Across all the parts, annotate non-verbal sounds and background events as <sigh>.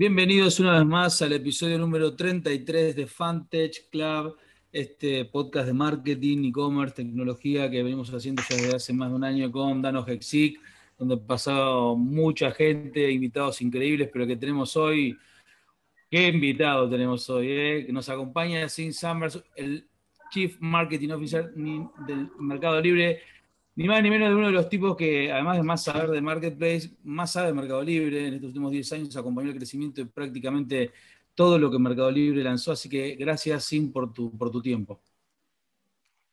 Bienvenidos una vez más al episodio número 33 de Fantech Club, este podcast de marketing, e-commerce, tecnología que venimos haciendo ya desde hace más de un año con Dano Hexic, donde ha pasado mucha gente, invitados increíbles, pero que tenemos hoy, qué invitado tenemos hoy, eh? que nos acompaña Sin Summers, el Chief Marketing Officer del Mercado Libre ni más ni menos de uno de los tipos que, además de más saber de Marketplace, más sabe de Mercado Libre. En estos últimos 10 años acompañó el crecimiento de prácticamente todo lo que Mercado Libre lanzó. Así que gracias, Sim, por tu, por tu tiempo.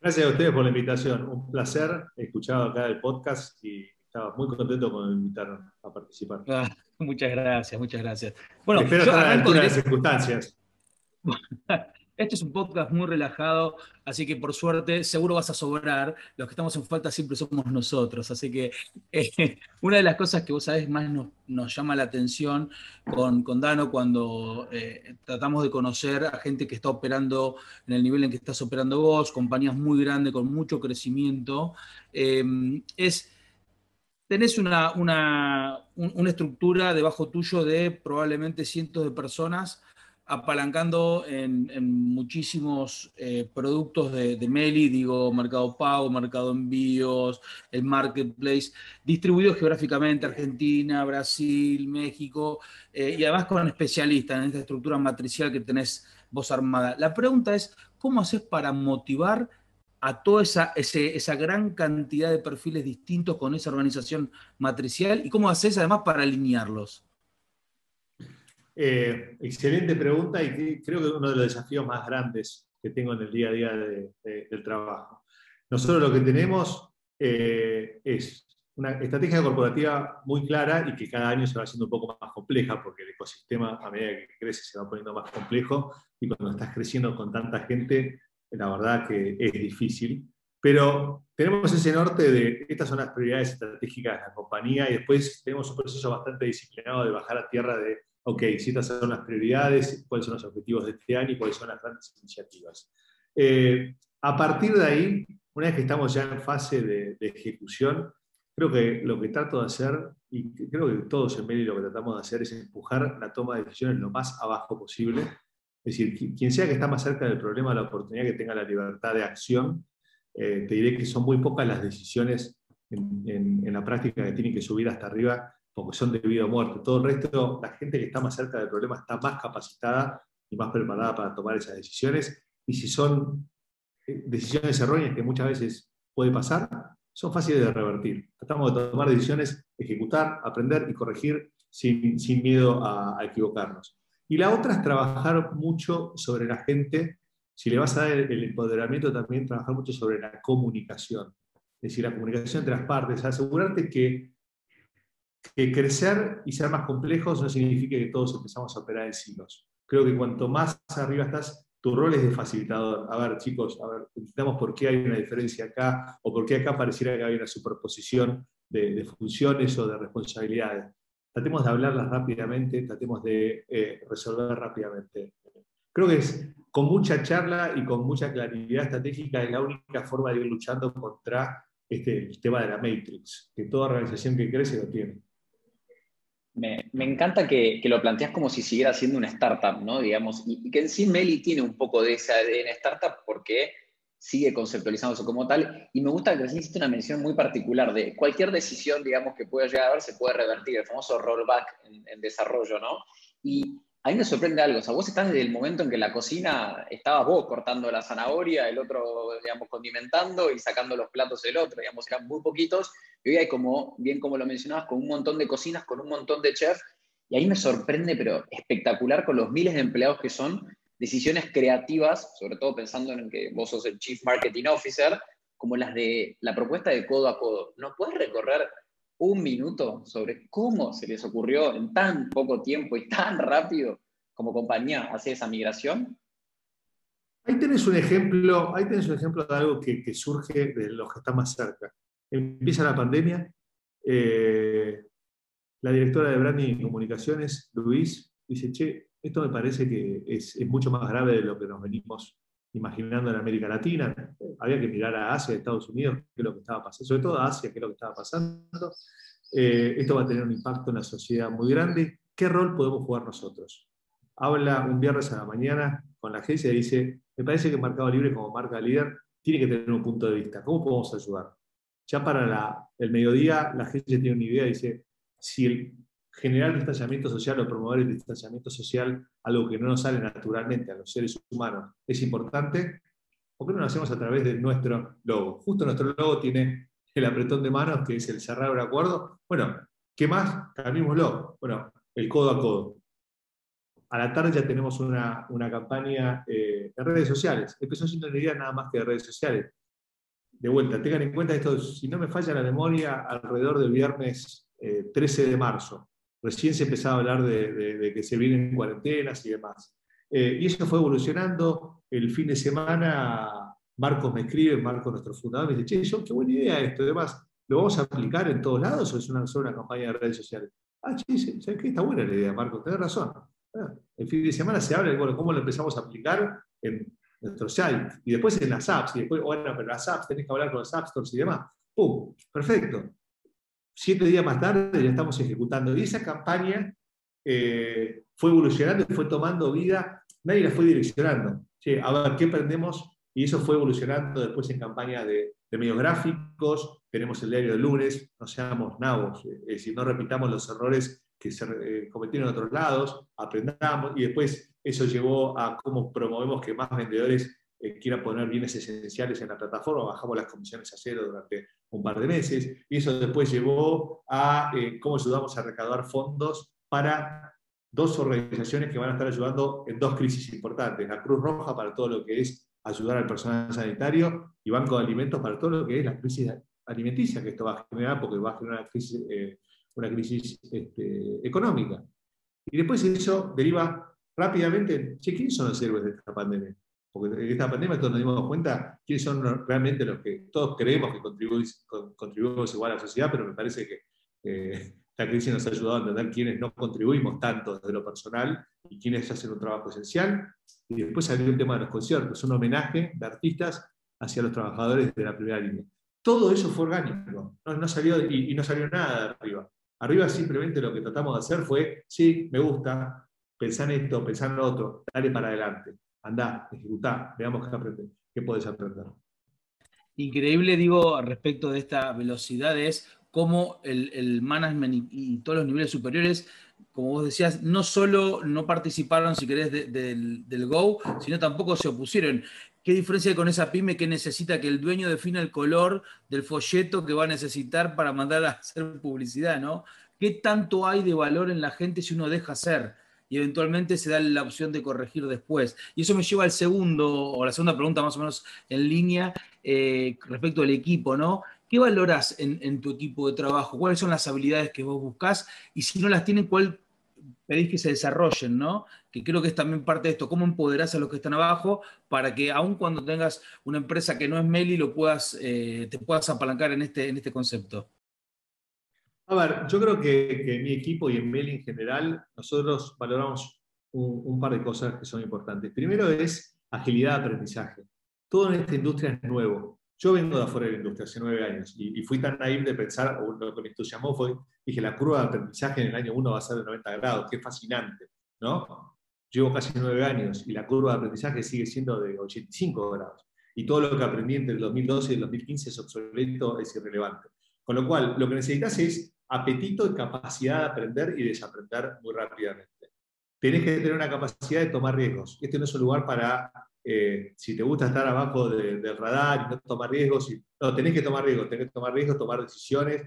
Gracias a ustedes por la invitación. Un placer. He escuchado acá el podcast y estaba muy contento con invitarme a participar. Ah, muchas gracias, muchas gracias. Bueno, Espero estar a la altura de las circunstancias. <laughs> Este es un podcast muy relajado, así que por suerte seguro vas a sobrar. Los que estamos en falta siempre somos nosotros. Así que eh, <laughs> una de las cosas que vos sabés más nos, llama la atención con, Dano cuando eh, tratamos de conocer a gente que está operando en el nivel en que estás operando vos, compañías muy grandes con mucho crecimiento, em, es tenés una, una, una, estructura debajo tuyo de probablemente cientos de personas apalancando en, muchísimos eh, productos de, Meli, digo, Mercado Pago, Mercado Envíos, el Marketplace, distribuidos geográficamente, Argentina, Brasil, México, eh, y además con especialistas en esta estructura matricial que tenés vos armada. La pregunta es, ¿cómo haces para motivar a toda esa, esa gran cantidad de perfiles distintos con esa organización matricial y cómo haces además para alinearlos? Eh, excelente pregunta y creo que es uno de los desafíos más grandes que tengo en el día a día del trabajo. Nosotros lo que tenemos eh, es una estrategia corporativa muy clara y que cada año se va haciendo un poco más compleja porque el ecosistema a medida que crece se va poniendo más complejo y cuando estás creciendo con tanta gente, la verdad que es difícil. Pero tenemos ese norte de estas son las prioridades estratégicas de la compañía y después tenemos un proceso bastante disciplinado de bajar a tierra de ok, estas son las prioridades, cuáles son los objetivos de este año y cuáles son las grandes iniciativas. Eh, a partir de ahí, una vez que estamos ya en fase de, ejecución, creo que lo que trato de hacer, y creo que todos en Meli lo que tratamos de hacer es empujar la toma de decisiones lo más abajo posible. Es decir, quien sea que está más cerca del problema, la oportunidad que tenga la libertad de acción, eh, te diré que son muy pocas las decisiones en, en la práctica que tienen que subir hasta arriba porque son de vida o muerte. Todo el resto, la gente que está más cerca del problema está más capacitada y más preparada para tomar esas decisiones. Y si son eh, decisiones erróneas, que muchas veces puede pasar, son fáciles de revertir. Tratamos de tomar decisiones, ejecutar, aprender y corregir sin, sin miedo a, equivocarnos. Y la otra es trabajar mucho sobre la gente. Si le vas a dar el empoderamiento, también trabajar mucho sobre la comunicación. Es decir, la comunicación entre las partes, asegurarte que que crecer y ser más complejos no significa que todos empezamos a operar en silos. Creo que cuanto más arriba estás, tu rol es de facilitador. A ver, chicos, a ver, entendamos por qué hay una diferencia acá o por qué acá pareciera que hay una superposición de, funciones o de responsabilidades. Tratemos de hablarlas rápidamente, tratemos de eh, resolver rápidamente. Creo que es con mucha charla y con mucha claridad estratégica es la única forma de ir luchando contra este tema de la Matrix, que toda organización que crece lo tiene. Me, encanta que, lo planteas como si siguiera siendo una startup, ¿no? Digamos, y, que en sí Meli tiene un poco de esa ADN startup porque sigue conceptualizándose como tal. Y me gusta que hiciste una mención muy particular de cualquier decisión, digamos, que pueda llegar a haber se puede revertir, el famoso rollback en, en desarrollo, ¿no? Y a mí me sorprende algo, o sea, vos estás desde el momento en que la cocina estabas vos cortando la zanahoria, el otro, digamos, condimentando y sacando los platos el otro, digamos, eran muy poquitos, y hoy hay como, bien como lo mencionabas, con un montón de cocinas, con un montón de chefs, y ahí me sorprende, pero espectacular con los miles de empleados que son, decisiones creativas, sobre todo pensando en que vos sos el Chief Marketing Officer, como las de la propuesta de codo a codo. ¿No puedes recorrer un minuto sobre cómo se les ocurrió en tan poco tiempo y tan rápido como compañía hacer esa migración? Ahí tenés un ejemplo, ahí tenés un ejemplo de algo que, surge de los que están más cerca. Empieza la pandemia, eh, la directora de Branding y Comunicaciones, Luis, dice, che, esto me parece que es, mucho más grave de lo que nos venimos imaginando en América Latina. Había que mirar a Asia, Estados Unidos, qué es lo que estaba pasando, sobre todo a Asia, qué es lo que estaba pasando. Eh, esto va a tener un impacto en la sociedad muy grande ¿qué rol podemos jugar nosotros? Habla un viernes a la mañana con la agencia y dice, me parece que Mercado Libre como marca líder tiene que tener un punto de vista. ¿Cómo podemos ayudar? Ya para el mediodía la agencia tiene una idea y dice, si el generar distanciamiento social o promover el distanciamiento social, algo que no nos sale naturalmente a los seres humanos, es importante, ¿por qué no lo hacemos a través de nuestro logo? Justo nuestro logo tiene el apretón de manos, que es el cerrar un acuerdo. Bueno, ¿qué más? Cambiémoslo. Bueno, el codo a codo. A la tarde ya tenemos una, campaña eh, de redes sociales. Empezó sin idea nada más que de redes sociales. De vuelta, tengan en cuenta esto, si no me falla la memoria, alrededor del viernes 13 eh, de marzo. Recién se empezaba a hablar de, que se vienen cuarentenas y demás. Eh, y eso fue evolucionando. El fin de semana, Marcos me escribe, Marcos, nuestro fundador, me dice, che, qué buena idea esto. Además, ¿lo vamos a aplicar en todos lados o es una, solo una campaña de redes sociales? Ah, che, ¿sabes? Está buena la idea, Marcos, tenés razón. Ah, el fin de semana se habla de bueno, cómo lo empezamos a aplicar en nuestro site y después en las apps. Y después, bueno, pero las apps, tenés que hablar con los app stores y demás. ¡Pum! Perfecto siete días más tarde ya estamos ejecutando. Y esa campaña eh, fue evolucionando y fue tomando vida, nadie la fue direccionando. a ver, ¿qué aprendemos? Y eso fue evolucionando después en campaña de, medios gráficos, tenemos el diario del lunes, no seamos nabos, es decir, no repitamos los errores que se eh, cometieron en otros lados, aprendamos y después eso llevó a cómo promovemos que más vendedores eh, quiera poner bienes esenciales en la plataforma, bajamos las comisiones a cero durante un par de meses, y eso después llevó a eh, cómo ayudamos a recaudar fondos para dos organizaciones que van a estar ayudando en dos crisis importantes, la Cruz Roja para todo lo que es ayudar al personal sanitario y Banco de Alimentos para todo lo que es la crisis alimenticia que esto va a generar, porque va a generar una crisis, eh, una crisis este, económica. Y después eso deriva rápidamente, ¿quiénes son los héroes de esta pandemia? Porque en esta pandemia todos nos dimos cuenta quiénes son realmente los que todos creemos que contribuimos, igual a la sociedad, pero me parece que eh, <laughs> esta crisis nos ha ayudado a entender quiénes no contribuimos tanto desde lo personal y quiénes hacen un trabajo esencial. Y después salió el tema de los conciertos, un homenaje de artistas hacia los trabajadores de la primera línea. Todo eso fue orgánico, no, salió, y, y no salió nada de arriba. Arriba simplemente lo que tratamos de hacer fue, sí, me gusta, pensar en esto, pensar en lo otro, dale para adelante anda, ejecuta, veamos qué, aprende, puedes aprender. Increíble, digo, respecto de esta velocidad, es cómo el, management y, todos los niveles superiores, como vos decías, no solo no participaron, si querés, del, Go, sino tampoco se opusieron. ¿Qué diferencia hay con esa pyme que necesita que el dueño defina el color del folleto que va a necesitar para mandar a hacer publicidad, ¿no? ¿Qué tanto hay de valor en la gente si uno deja hacer? Y eventualmente se da la opción de corregir después. Y eso me lleva al segundo, o la segunda pregunta más o menos en línea, eh, respecto al equipo, ¿no? ¿Qué valoras en, tu equipo de trabajo? ¿Cuáles son las habilidades que vos buscás? Y si no las tienen, ¿cuál pedís que se desarrollen, ¿no? Que creo que es también parte de esto, cómo empoderás a los que están abajo para que aun cuando tengas una empresa que no es Meli, lo puedas, eh, te puedas apalancar en este, en este concepto. A ver, yo creo que, en mi equipo y en Meli en general, nosotros valoramos un, par de cosas que son importantes. Primero es agilidad de aprendizaje. Todo en esta industria es nuevo. Yo vengo de afuera de la industria hace nueve años y, fui tan naive de pensar, o lo que me entusiasmó fue, dije, la curva de aprendizaje en el año uno va a ser de 90 grados, qué fascinante, ¿no? Llevo casi nueve años y la curva de aprendizaje sigue siendo de 85 grados. Y todo lo que aprendí entre el 2012 y el 2015 es obsoleto, es irrelevante. Con lo cual, lo que necesitas es apetito y capacidad de aprender y desaprender muy rápidamente. Tenés que tener una capacidad de tomar riesgos. Este no es un lugar para, eh, si te gusta estar abajo del radar y no tomar riesgos, no, tenés que tomar riesgos, tenés que tomar riesgos, tomar decisiones,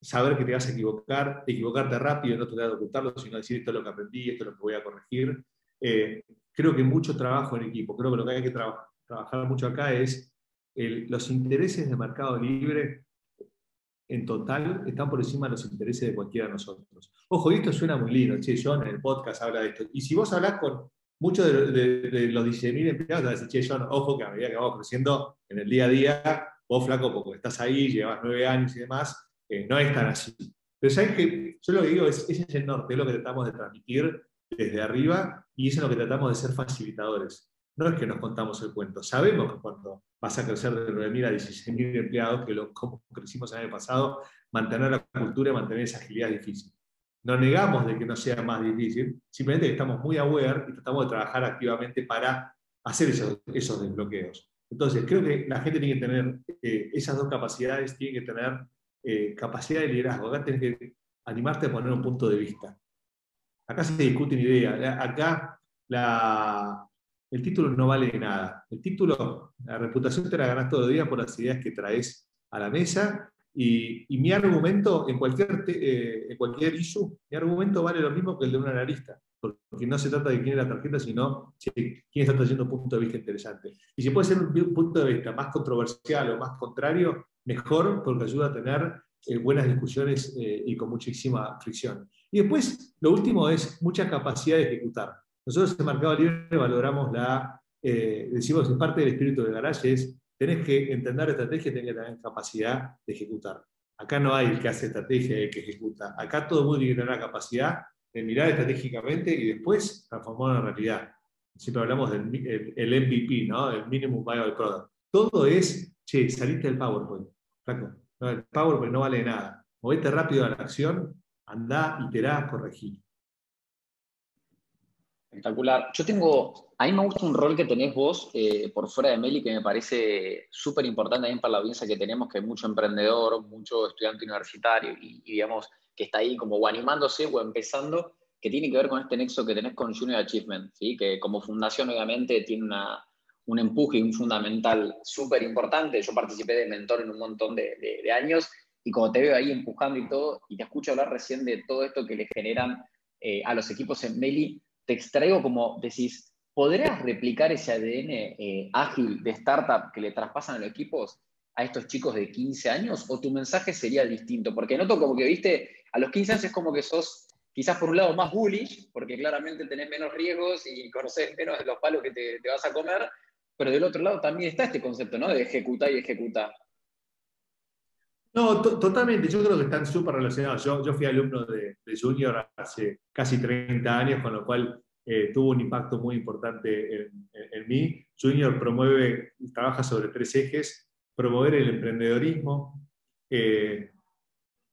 saber que te vas a equivocar, equivocarte rápido, no tratar de ocultarlo, sino decir esto es lo que aprendí, esto es lo que voy a corregir. Eh, creo que mucho trabajo en equipo, creo que lo que hay que trabajar mucho acá es los intereses de mercado libre en total están por encima de los intereses de cualquiera de nosotros. Ojo, esto suena muy lindo, che, John en el podcast habla de esto. Y si vos hablas con muchos de, los 16.000 empleados, vas a decir, che, John, ojo que a medida que vamos creciendo en el día a día, vos flaco, porque estás ahí, llevas nueve años y demás, eh, no es tan así. Pero sabes que yo lo que digo es, ese es el norte, es lo que tratamos de transmitir desde arriba y eso es lo que tratamos de ser facilitadores. No es que nos contamos el cuento, sabemos que cuando vas a crecer de 9.000 a 16.000 empleados, que lo, como crecimos el año pasado, mantener la cultura y mantener esa agilidad es difícil. no negamos de que no sea más difícil, simplemente estamos muy aware y tratamos de trabajar activamente para hacer esos, esos desbloqueos. Entonces, creo que la gente tiene que tener eh, esas dos capacidades, tiene que tener eh, capacidad de liderazgo. Acá tienes que animarte a poner un punto de vista. Acá se discuten ideas. Acá la, el título no vale nada. El título, la reputación te la ganas todo el día por las ideas que traes a la mesa y, mi argumento en cualquier, eh, en cualquier issue, mi argumento vale lo mismo que el de un analista, porque no se trata de quién es la tarjeta, sino quién está trayendo un punto de vista interesante. Y si puede ser un, punto de vista más controversial o más contrario, mejor, porque ayuda a tener eh, buenas discusiones eh, y con muchísima fricción. Y después, lo último es mucha capacidad de ejecutar. Nosotros en Mercado Libre valoramos la, decimos, en parte del espíritu de Garage es tenés que entender estrategia y tenés que tener capacidad de ejecutar. Acá no hay el que hace estrategia y el que ejecuta. Acá todo el mundo tiene que tener la capacidad de mirar estratégicamente y después transformarlo en realidad. Siempre hablamos del el, MVP, ¿no? el Minimum Viable Product. Todo es, che, saliste del PowerPoint. el PowerPoint no vale nada. Movete rápido a la acción, andá, iterá, corregí. Espectacular. Yo tengo, a mí me gusta un rol que tenés vos eh, por fuera de Meli que me parece súper importante también para la audiencia que tenemos, que hay mucho emprendedor, mucho estudiante universitario y, digamos que está ahí como o animándose o empezando, que tiene que ver con este nexo que tenés con Junior Achievement, ¿sí? que como fundación obviamente tiene una, un empuje y un fundamental súper importante. Yo participé de mentor en un montón de, de años y como te veo ahí empujando y todo, y te escucho hablar recién de todo esto que le generan eh, a los equipos en Meli, te extraigo como decís, ¿podrías replicar ese ADN eh, ágil de startup que le traspasan a los equipos a estos chicos de 15 años? ¿O tu mensaje sería distinto? Porque noto como que, viste, a los 15 años es como que sos quizás por un lado más bullish, porque claramente tenés menos riesgos y conoces menos de los palos que te, vas a comer, pero del otro lado también está este concepto, ¿no? De ejecutar y ejecutar. No, totalmente. Yo creo que están súper relacionados. Yo, fui alumno de, Junior hace casi 30 años, con lo cual eh, tuvo un impacto muy importante en, mí. Junior promueve, trabaja sobre tres ejes. Promover el emprendedorismo, eh,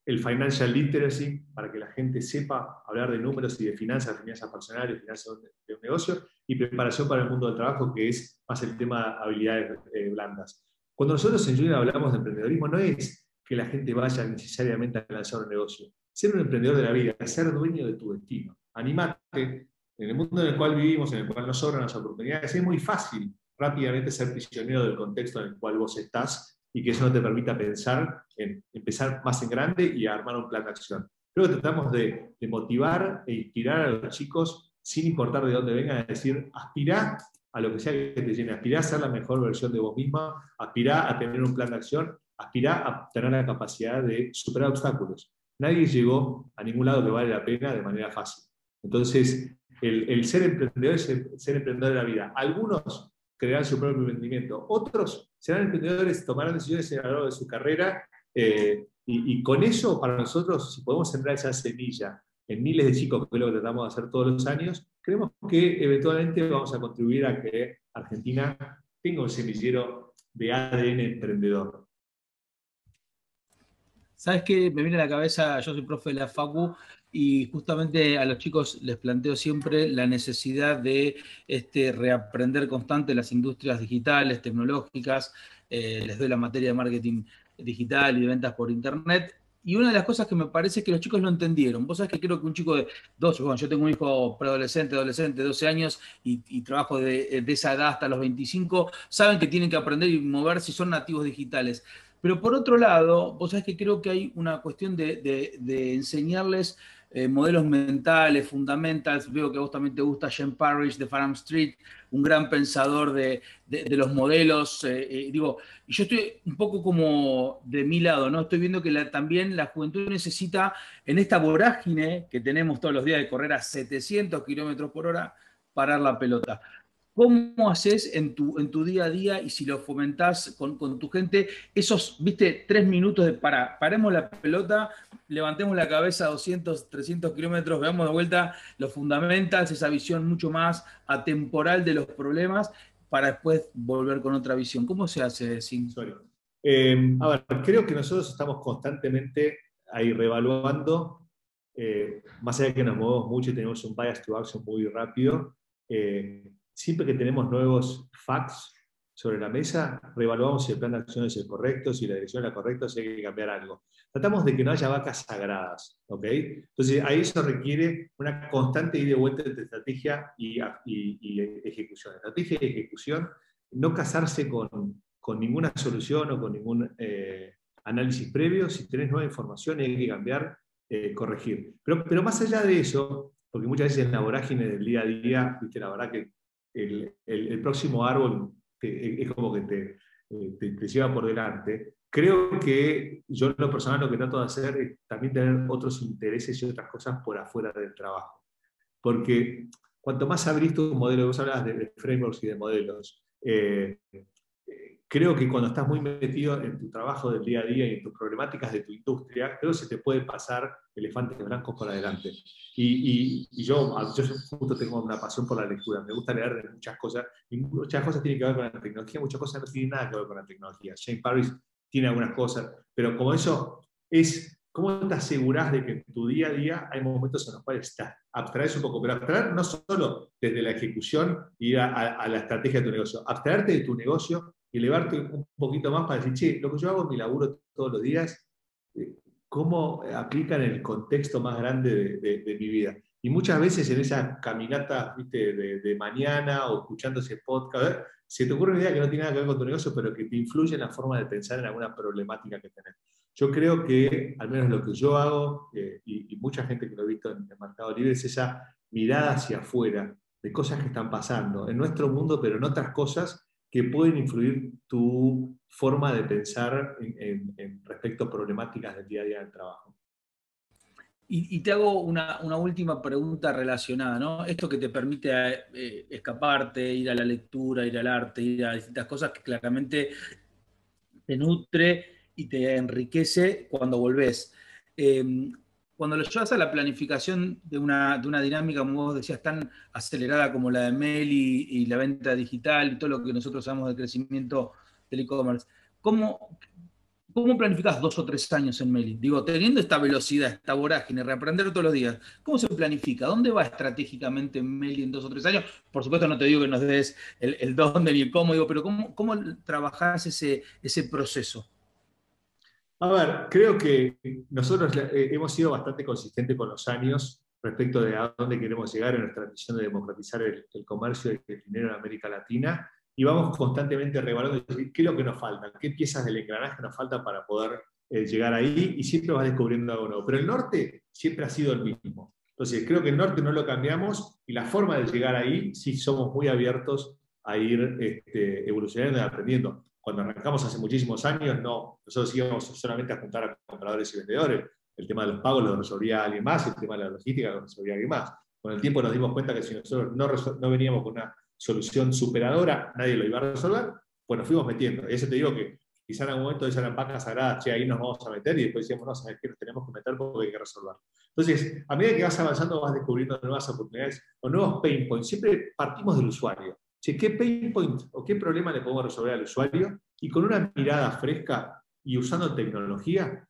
el financial literacy, para que la gente sepa hablar de números y de finanzas, finanzas personales, finanzas de un negocio, y preparación para el mundo del trabajo, que es más el tema de habilidades eh, blandas. Cuando nosotros en Junior hablamos de emprendedorismo, no es que la gente vaya necesariamente a lanzar un negocio. Ser un emprendedor de la vida, ser dueño de tu destino. Animate. En el mundo en el cual vivimos, en el cual nos sobran las oportunidades, es muy fácil rápidamente ser prisionero del contexto en el cual vos estás y que eso no te permita pensar en empezar más en grande y armar un plan de acción. Creo que tratamos de, motivar e inspirar a los chicos, sin importar de dónde vengan, a decir, aspirá a lo que sea que te llene, aspirá a ser la mejor versión de vos misma, aspirá a tener un plan de acción aspira a tener la capacidad de superar obstáculos. Nadie llegó a ningún lado que vale la pena de manera fácil. Entonces, el, ser emprendedor es ser emprendedor de la vida. Algunos crearán su propio emprendimiento, otros serán emprendedores, tomarán decisiones a lo largo de su carrera eh, y, con eso, para nosotros, si podemos sembrar esa semilla en miles de chicos, que es lo que tratamos de hacer todos los años, creemos que eventualmente vamos a contribuir a que Argentina tenga un semillero de ADN emprendedor. ¿Sabes qué? Me viene a la cabeza, yo soy profe de la FACU y justamente a los chicos les planteo siempre la necesidad de este, reaprender constante las industrias digitales, tecnológicas, eh, les doy la materia de marketing digital y de ventas por internet. Y una de las cosas que me parece es que los chicos lo entendieron. Vos sabés que creo que un chico de 12, bueno, yo tengo un hijo preadolescente, adolescente, 12 años y, trabajo de, de, esa edad hasta los 25, saben que tienen que aprender y mover si son nativos digitales. Pero por otro lado, vos sabés que creo que hay una cuestión de, enseñarles eh, modelos mentales, fundamentals. Veo que a vos también te gusta Jen Parrish de Farm Street, un gran pensador de, los modelos. Eh, eh, digo, yo estoy un poco como de mi lado, ¿no? Estoy viendo que también la juventud necesita, en esta vorágine que tenemos todos los días de correr a 700 kilómetros por hora, parar la pelota. ¿Cómo haces en tu, en tu día a día y si lo fomentás con, tu gente, esos, viste, tres minutos de para, paremos la pelota, levantemos la cabeza a 200, 300 kilómetros, veamos de vuelta los fundamentals, esa visión mucho más atemporal de los problemas para después volver con otra visión? ¿Cómo se hace, Sin? Eh, a ver, creo que nosotros estamos constantemente ahí revaluando eh, más allá de que nos movemos mucho y tenemos un bias to action muy rápido, eh, siempre que tenemos nuevos facts sobre la mesa, reevaluamos si el plan de acción es el correcto, si la dirección es la correcta, si hay que cambiar algo. Tratamos de que no haya vacas sagradas, ¿ok? Entonces, ahí eso requiere una constante ida y vuelta entre estrategia y, ejecución. Estrategia y ejecución, no casarse con, ninguna solución o con ningún eh, análisis previo. Si tenés nueva información y hay que cambiar, eh, corregir. Pero, pero más allá de eso, porque muchas veces en la vorágine del día a día, ¿viste? la verdad que el, el próximo árbol es como que eh, te, te, lleva por delante. Creo que yo en lo personal lo que trato de hacer es también tener otros intereses y otras cosas por afuera del trabajo. Porque cuanto más abrís tu modelo, vos hablabas de, frameworks y de modelos, eh, creo que cuando estás muy metido en tu trabajo del día a día y en tus problemáticas de tu industria, creo que se te puede pasar elefantes blancos por adelante. Y, yo, yo justo tengo una pasión por la lectura, me gusta leer de muchas cosas, y muchas cosas tienen que ver con la tecnología, muchas cosas no tienen nada que ver con la tecnología. Shane Paris tiene algunas cosas, pero como eso es, ¿cómo te aseguras de que en tu día a día hay momentos en los cuales estás, abstraes un poco, pero abstraer no solo desde la ejecución y a, a la estrategia de tu negocio, abstraerte de tu negocio y elevarte un poquito más para decir, che, lo que yo hago en mi laburo todos los días, eh, ¿cómo aplica en el contexto más grande de, mi vida? Y muchas veces en esa caminata ¿viste? De, mañana o escuchando ese podcast, se te ocurre una idea que no tiene nada que ver con tu negocio, pero que te influye en la forma de pensar en alguna problemática que tenés. Yo creo que, al menos lo que yo hago, eh, y, mucha gente que lo he visto en el mercado libre, es esa mirada hacia afuera de cosas que están pasando en nuestro mundo, pero en otras cosas que pueden influir tu forma de pensar en, respecto a problemáticas del día a día del trabajo. Y, te hago una, última pregunta relacionada, ¿no? Esto que te permite eh, escaparte, ir a la lectura, ir al arte, ir a distintas cosas que claramente te nutre y te enriquece cuando volvés. Eh, cuando lo llevas a la planificación de una, de una dinámica, como vos decías, tan acelerada como la de Meli y, la venta digital y todo lo que nosotros sabemos del crecimiento del e-commerce, ¿cómo, ¿cómo planificas dos o tres años en Meli? Digo, teniendo esta velocidad, esta vorágine, reaprender todos los días, ¿cómo se planifica? ¿Dónde va estratégicamente Meli en dos o tres años? Por supuesto, no te digo que nos des el, el dónde ni el cómo, digo, pero ¿cómo, cómo trabajás ese, ese proceso? A ver, creo que nosotros eh, hemos sido bastante consistentes con los años respecto de a dónde queremos llegar en nuestra misión de democratizar el, comercio y el dinero en América Latina y vamos constantemente revalorando qué es lo que nos falta, qué piezas del engranaje nos faltan para poder eh, llegar ahí y siempre vas descubriendo algo nuevo. Pero el norte siempre ha sido el mismo. Entonces, creo que el norte no lo cambiamos y la forma de llegar ahí sí somos muy abiertos a ir este, evolucionando y aprendiendo cuando arrancamos hace muchísimos años, no, nosotros íbamos solamente a juntar a compradores y vendedores. El tema de los pagos lo resolvía alguien más, el tema de la logística lo resolvía alguien más. Con el tiempo nos dimos cuenta que si nosotros no, no veníamos con una solución superadora, nadie lo iba a resolver, pues nos fuimos metiendo. Y eso te digo que quizá en algún momento esas eran vacas sagradas, che, ahí nos vamos a meter, y después decíamos, no, ¿sabes qué? Nos tenemos que meter porque hay que resolver. Entonces, a medida que vas avanzando, vas descubriendo nuevas oportunidades o nuevos pain points. Siempre partimos del usuario. ¿Qué pain point o qué problema le podemos resolver al usuario? Y con una mirada fresca y usando tecnología,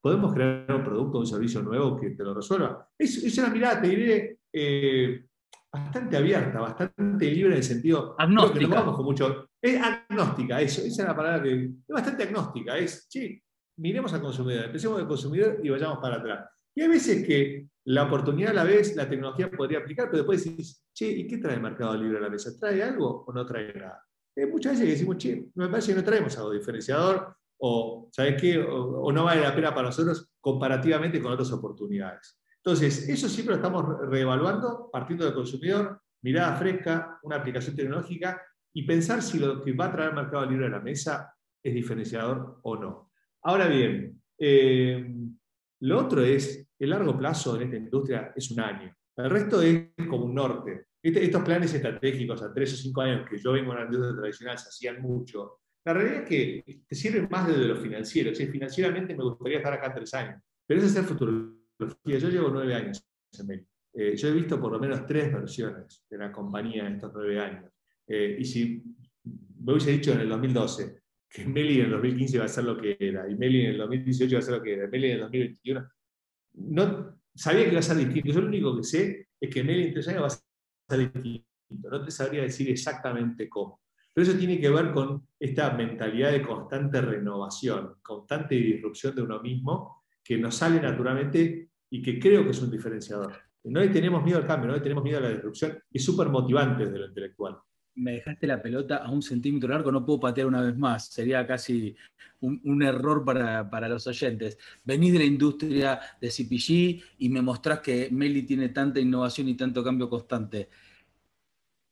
podemos crear un producto o un servicio nuevo que te lo resuelva. Es, una mirada, te diré, eh, bastante abierta, bastante libre en el sentido. Agnóstica. con mucho, es agnóstica, eso, esa es la palabra que. Es bastante agnóstica, es, sí, miremos al consumidor, empecemos del consumidor y vayamos para atrás. Y hay veces que la oportunidad a la vez, la tecnología podría aplicar, pero después decís, che, ¿y qué trae el mercado libre a la mesa? ¿Trae algo o no trae nada? Hay muchas veces decimos, che, me parece que no traemos algo diferenciador, o, ¿sabes qué? O, no vale la pena para nosotros comparativamente con otras oportunidades. Entonces, eso siempre lo estamos reevaluando, partiendo del consumidor, mirada fresca, una aplicación tecnológica, y pensar si lo que va a traer el mercado libre a la mesa es diferenciador o no. Ahora bien, eh, lo otro es el largo plazo en esta industria es un año. El resto es como un norte. Este, estos planes estratégicos a tres o cinco años que yo vengo en la industria tradicional se hacían mucho. La realidad es que te sirven más desde lo financiero. financieramente me gustaría estar acá tres años, pero es hacer futurología. Yo llevo nueve años en eh, yo he visto por lo menos tres versiones de la compañía en estos nueve años. Eh, y si me hubiese dicho en el 2012 que Meli en el 2015 va a ser lo que era, y Meli en el 2018 va a ser lo que era, Meli en el 2021, no, sabía que iba a ser distinto. Yo lo único que sé es que en el va a ser distinto. No te sabría decir exactamente cómo. Pero eso tiene que ver con esta mentalidad de constante renovación, constante disrupción de uno mismo, que nos sale naturalmente y que creo que es un diferenciador. No le tenemos miedo al cambio, no le tenemos miedo a la disrupción, es súper motivante desde lo intelectual. Me dejaste la pelota a un centímetro largo, no puedo patear una vez más, sería casi un, error para, para, los oyentes. Venís de la industria de CPG y me mostrás que Meli tiene tanta innovación y tanto cambio constante.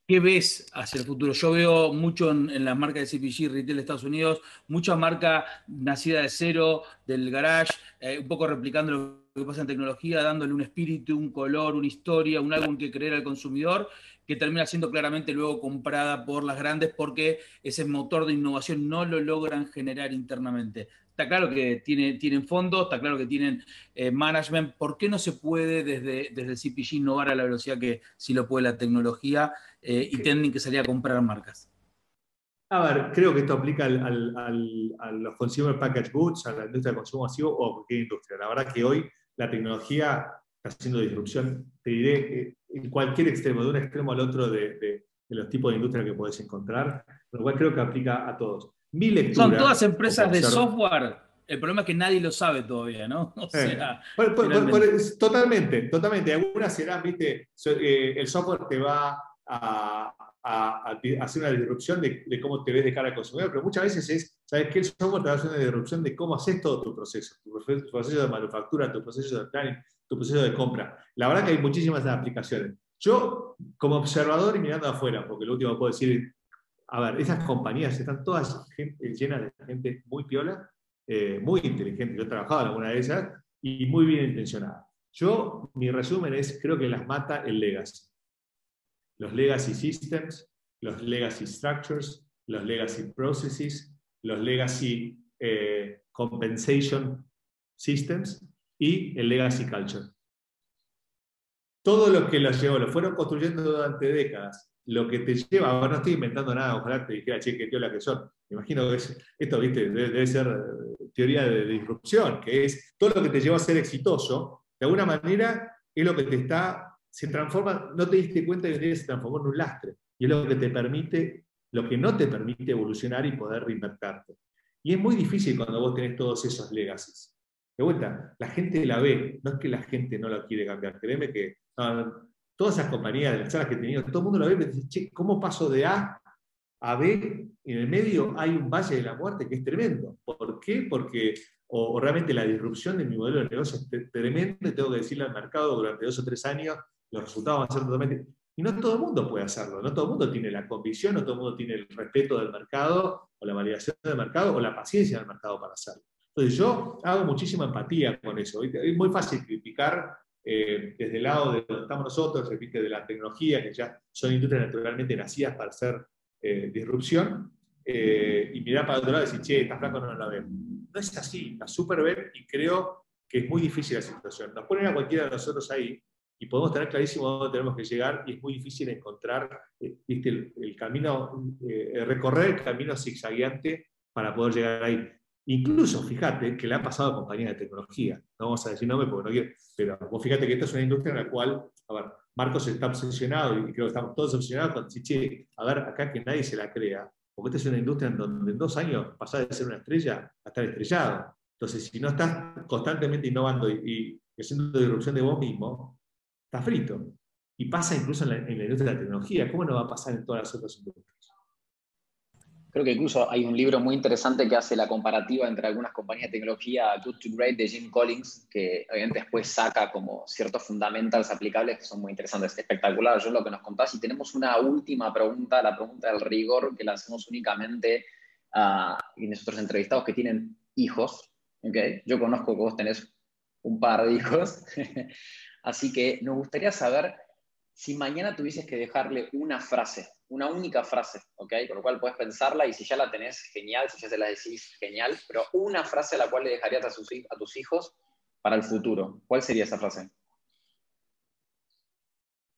¿Qué ves hacia el futuro? Yo veo mucho en, las marcas de CPG Retail de Estados Unidos, mucha marca nacida de cero, del garage, eh, un poco replicando lo que pasa en tecnología, dándole un espíritu, un color, una historia, un en que creer al consumidor, que termina siendo claramente luego comprada por las grandes porque ese motor de innovación no lo logran generar internamente. Está claro que tiene, tienen fondos, está claro que tienen eh, management. ¿Por qué no se puede desde, desde el CPG innovar a la velocidad que sí lo puede la tecnología eh, y tienen que salir a comprar marcas? A ver, creo que esto aplica al, a los consumer package goods, a la industria de consumo masivo o a cualquier industria. La verdad que hoy la tecnología haciendo disrupción, te diré, eh, en cualquier extremo, de un extremo al otro de, de los tipos de industria que puedes encontrar, lo cual creo que aplica a todos. Son todas empresas de software. El problema es que nadie lo sabe todavía, ¿no? <laughs> totalmente, totalmente. Algunas serán, viste, eh, el software te va a, hacer una disrupción de, cómo te ves de cara al consumidor, pero muchas veces es, ¿sabes qué? El software te va a hacer una disrupción de cómo haces todo tu proceso, tu proceso de manufactura, tu proceso de planning, tu proceso de compra. La verdad que hay muchísimas aplicaciones. Yo, como observador y mirando afuera, porque lo último que puedo decir a ver, esas compañías están todas llenas de gente muy piola, eh, muy inteligente. Yo he trabajado en alguna de esas y muy bien intencionada. Yo, mi resumen es, creo que las mata el legacy. Los legacy systems, los legacy structures, los legacy processes, los legacy eh, compensation systems y el legacy culture. Todo lo que los llevó, lo fueron construyendo durante décadas lo que te lleva, ahora no estoy inventando nada, ojalá te dijera, che, qué la que son. Me imagino que esto, viste, debe, ser eh, teoría de, disrupción, que es todo lo que te lleva a ser exitoso, de alguna manera es lo que te está, se transforma, no te diste cuenta de que se transformó en un lastre, y es lo que te permite, lo que no te permite evolucionar y poder reinvertirte. Y es muy difícil cuando vos tenés todos esos legacies. De vuelta, la gente la ve, no es que la gente no la quiere cambiar, créeme que todas esas compañías de las charlas que he tenido, todo el mundo lo ve y dice, che, ¿cómo paso de A a B? En el medio hay un valle de la muerte que es tremendo. ¿Por qué? Porque o, realmente la disrupción de mi modelo de negocio es tremenda y tengo que decirle al mercado durante dos o tres años, los resultados van a ser totalmente... Y no todo el mundo puede hacerlo, no todo el mundo tiene la convicción, no todo el mundo tiene el respeto del mercado, o la validación del mercado, o la paciencia del mercado para hacerlo. Entonces yo hago muchísima empatía con eso. Es muy fácil criticar eh, desde el lado de donde estamos nosotros, repite, de la tecnología, que ya son industrias naturalmente nacidas para hacer eh, disrupción, eh, y mirar para otro lado y decir, che, está flaco, no la vemos. No es así, la super ven y creo que es muy difícil la situación. Nos ponen a cualquiera de nosotros ahí y podemos tener clarísimo dónde tenemos que llegar y es muy difícil encontrar ¿viste? El, camino, recorrer el camino zigzagueante para poder llegar ahí. Incluso, fíjate, que le ha pasado a compañías de tecnología. No vamos a decir nombre porque no quiero, pero vos fíjate que esta es una industria en la cual, a ver, Marcos está obsesionado y creo que estamos todos obsesionados con Chiche, a ver, acá que nadie se la crea, porque esta es una industria en donde en dos años pasás de ser una estrella a estar estrellado. Entonces, si no estás constantemente innovando y, haciendo disrupción de vos mismo, estás frito. Y pasa incluso en la, en la industria de la tecnología. ¿Cómo no va a pasar en todas las otras industrias? Creo que incluso hay un libro muy interesante que hace la comparativa entre algunas compañías de tecnología, Good to Great, de Jim Collins, que obviamente después saca como ciertos fundamentals aplicables que son muy interesantes, espectacular. Yo lo que nos contás. Y tenemos una última pregunta, la pregunta del rigor, que la hacemos únicamente a nuestros entrevistados que tienen hijos. ¿okay? Yo conozco que vos tenés un par de hijos. <laughs> Así que nos gustaría saber si mañana tuvieses que dejarle una frase una única frase, ¿ok? Con lo cual puedes pensarla y si ya la tenés, genial, si ya se la decís, genial, pero una frase a la cual le dejarías a, tus hijos para el futuro. ¿Cuál sería esa frase?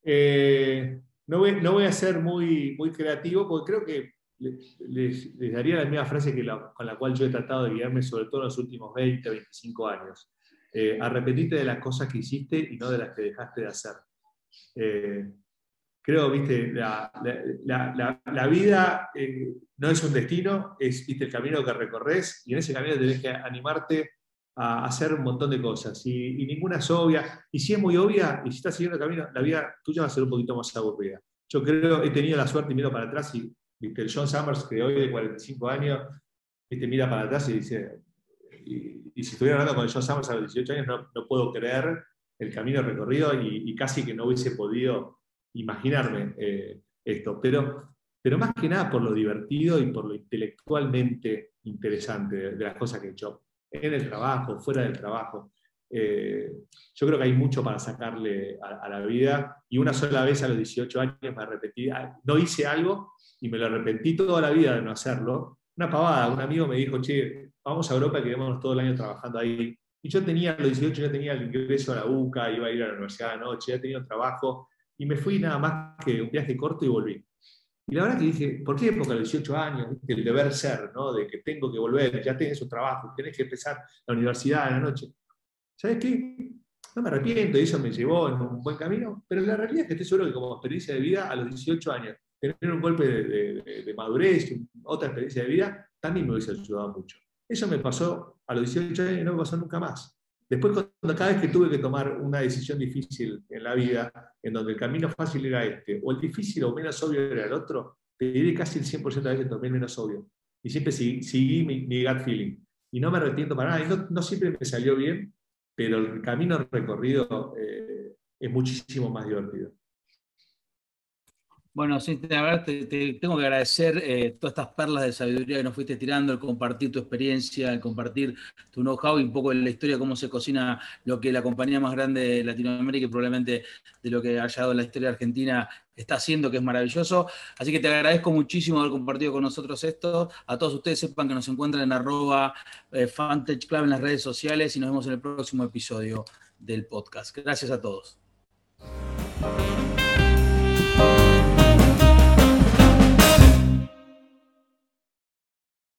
Eh, no, voy, a ser muy, muy creativo porque creo que les, daría la misma frase que con la cual yo he tratado de guiarme, sobre todo en los últimos 20, 25 años. eh, de las cosas que hiciste y no de las que dejaste de hacer. Eh, creo, viste, la, vida eh, no es un destino, es viste, el camino que recorres y en ese camino tenés que animarte a hacer un montón de cosas y, ninguna es obvia. Y si es muy obvia y si estás siguiendo el camino, la vida tuya va a ser un poquito más aburrida. Yo creo, he tenido la suerte y miro para atrás y viste, el John Summers, que hoy de 45 años, viste, mira para atrás y dice, y, si estuviera hablando con John Summers a los 18 años, no, puedo creer el camino recorrido y, casi que no hubiese podido imaginarme eh, esto. Pero, pero más que nada por lo divertido y por lo intelectualmente interesante de, las cosas que he hecho en el trabajo, fuera del trabajo. Eh, yo creo que hay mucho para sacarle a, la vida y una sola vez a los 18 años me arrepentí, ah, no hice algo y me lo arrepentí toda la vida de no hacerlo. Una pavada, un amigo me dijo, che, vamos a Europa y quedémonos todo el año trabajando ahí. Y yo tenía, a los 18 ya tenía el ingreso a la UCA, iba a ir a la universidad de noche, ya tenía un trabajo y me fui nada más que un viaje corto y volví. Y la verdad que dije, ¿por qué? Porque a los 18 años, el deber ser, ¿no? De que tengo que volver, ya tienes un trabajo, tienes que empezar la universidad en la noche. ¿Sabes qué? No me arrepiento, y eso me llevó en un buen camino, pero la realidad es que estoy seguro que como experiencia de vida, a los 18 años, tener un golpe de, de madurez, otra experiencia de vida, también me hubiese ayudado mucho. Eso me pasó a los 18 años y no me pasó nunca más. Después, cuando cada vez que tuve que tomar una decisión difícil en la vida, en donde el camino fácil era este, o el difícil o menos obvio era el otro, te diré casi el 100% de veces tomé el menos obvio. Y siempre seguí, mi, gut feeling. Y no me arrepiento para nada. Y no, siempre me salió bien, pero el camino recorrido eh, es muchísimo más divertido. Bueno, sí, te, tengo que agradecer eh, todas estas perlas de sabiduría que nos fuiste tirando, el compartir tu experiencia, el compartir tu know-how y un poco de la historia, cómo se cocina lo que la compañía más grande de Latinoamérica y probablemente de lo que ha llegado en la historia argentina está haciendo, que es maravilloso. Así que te agradezco muchísimo haber compartido con nosotros esto. A todos ustedes sepan que nos encuentran en arroba eh, Club en las redes sociales y nos vemos en el próximo episodio del podcast. Gracias a todos.